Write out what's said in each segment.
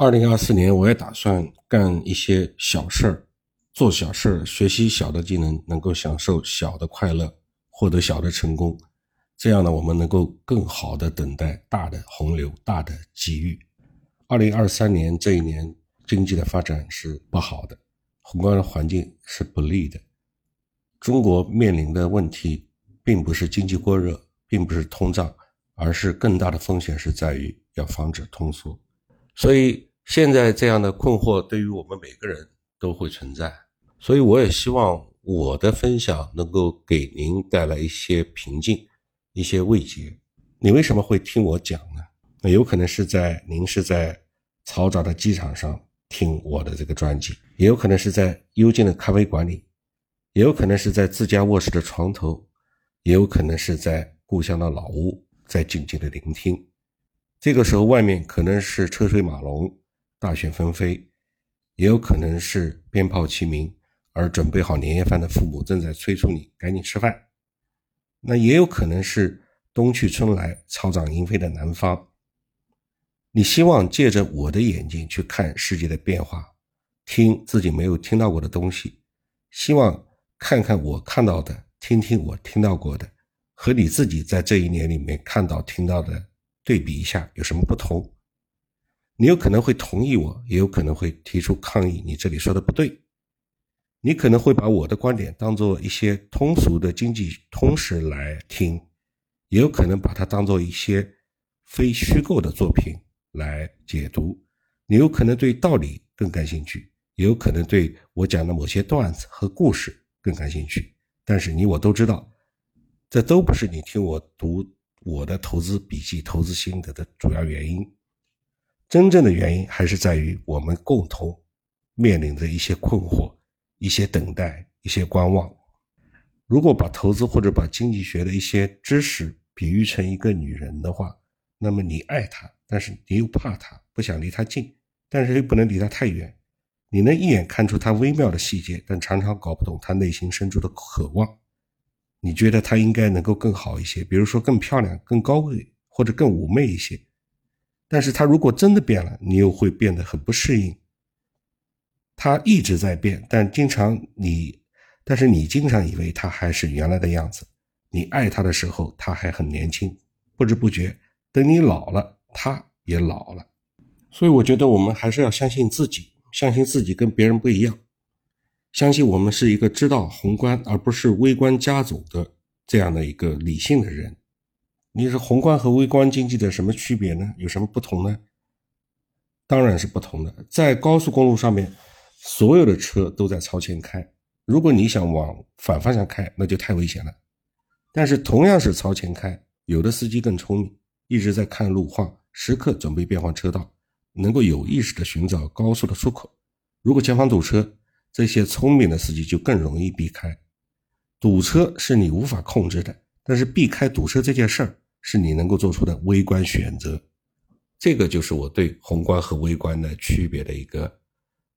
二零二四年，我也打算干一些小事儿，做小事儿，学习小的技能，能够享受小的快乐，获得小的成功。这样呢，我们能够更好的等待大的洪流、大的机遇。二零二三年这一年，经济的发展是不好的，宏观的环境是不利的。中国面临的问题，并不是经济过热，并不是通胀，而是更大的风险是在于要防止通缩。所以。现在这样的困惑对于我们每个人都会存在，所以我也希望我的分享能够给您带来一些平静、一些慰藉。你为什么会听我讲呢？那有可能是在您是在嘈杂的机场上听我的这个专辑，也有可能是在幽静的咖啡馆里，也有可能是在自家卧室的床头，也有可能是在故乡的老屋，在静静的聆听。这个时候，外面可能是车水马龙。大雪纷飞，也有可能是鞭炮齐鸣，而准备好年夜饭的父母正在催促你赶紧吃饭。那也有可能是冬去春来、草长莺飞的南方。你希望借着我的眼睛去看世界的变化，听自己没有听到过的东西，希望看看我看到的，听听我听到过的，和你自己在这一年里面看到、听到的对比一下有什么不同。你有可能会同意我，也有可能会提出抗议。你这里说的不对，你可能会把我的观点当做一些通俗的经济通识来听，也有可能把它当做一些非虚构的作品来解读。你有可能对道理更感兴趣，也有可能对我讲的某些段子和故事更感兴趣。但是你我都知道，这都不是你听我读我的投资笔记、投资心得的主要原因。真正的原因还是在于我们共同面临着一些困惑、一些等待、一些观望。如果把投资或者把经济学的一些知识比喻成一个女人的话，那么你爱她，但是你又怕她，不想离她近，但是又不能离她太远。你能一眼看出她微妙的细节，但常常搞不懂她内心深处的渴望。你觉得她应该能够更好一些，比如说更漂亮、更高贵，或者更妩媚一些。但是他如果真的变了，你又会变得很不适应。他一直在变，但经常你，但是你经常以为他还是原来的样子。你爱他的时候，他还很年轻，不知不觉，等你老了，他也老了。所以我觉得我们还是要相信自己，相信自己跟别人不一样，相信我们是一个知道宏观而不是微观家族的这样的一个理性的人。你是宏观和微观经济的什么区别呢？有什么不同呢？当然是不同的。在高速公路上面，所有的车都在朝前开。如果你想往反方向开，那就太危险了。但是同样是朝前开，有的司机更聪明，一直在看路况，时刻准备变换车道，能够有意识的寻找高速的出口。如果前方堵车，这些聪明的司机就更容易避开。堵车是你无法控制的。但是避开堵车这件事儿是你能够做出的微观选择，这个就是我对宏观和微观的区别的一个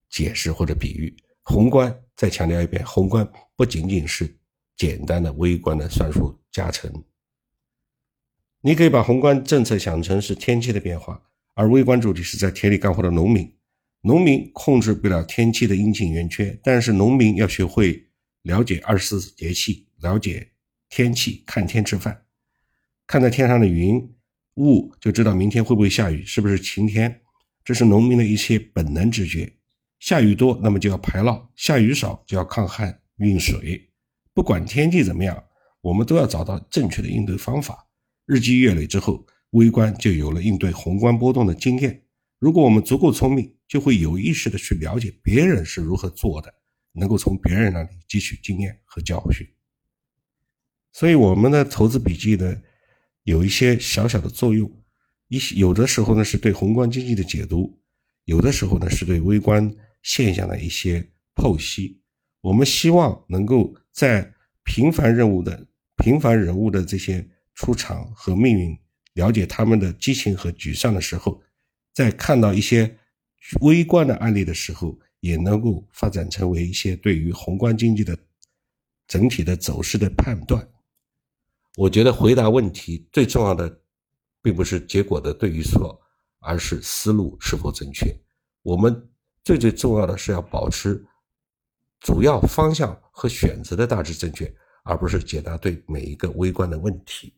解释或者比喻。宏观再强调一遍，宏观不仅仅是简单的微观的算术加成。你可以把宏观政策想成是天气的变化，而微观主题是在田里干活的农民。农民控制不了天气的阴晴圆缺，但是农民要学会了解二十四节气，了解。天气看天吃饭，看在天上的云雾就知道明天会不会下雨，是不是晴天？这是农民的一些本能直觉。下雨多，那么就要排涝；下雨少，就要抗旱运水。不管天气怎么样，我们都要找到正确的应对方法。日积月累之后，微观就有了应对宏观波动的经验。如果我们足够聪明，就会有意识的去了解别人是如何做的，能够从别人那里汲取经验和教训。所以我们的投资笔记呢，有一些小小的作用，一些有的时候呢是对宏观经济的解读，有的时候呢是对微观现象的一些剖析。我们希望能够在平凡任务的平凡人物的这些出场和命运，了解他们的激情和沮丧的时候，在看到一些微观的案例的时候，也能够发展成为一些对于宏观经济的整体的走势的判断。我觉得回答问题最重要的，并不是结果的对与错，而是思路是否正确。我们最最重要的是要保持主要方向和选择的大致正确，而不是解答对每一个微观的问题。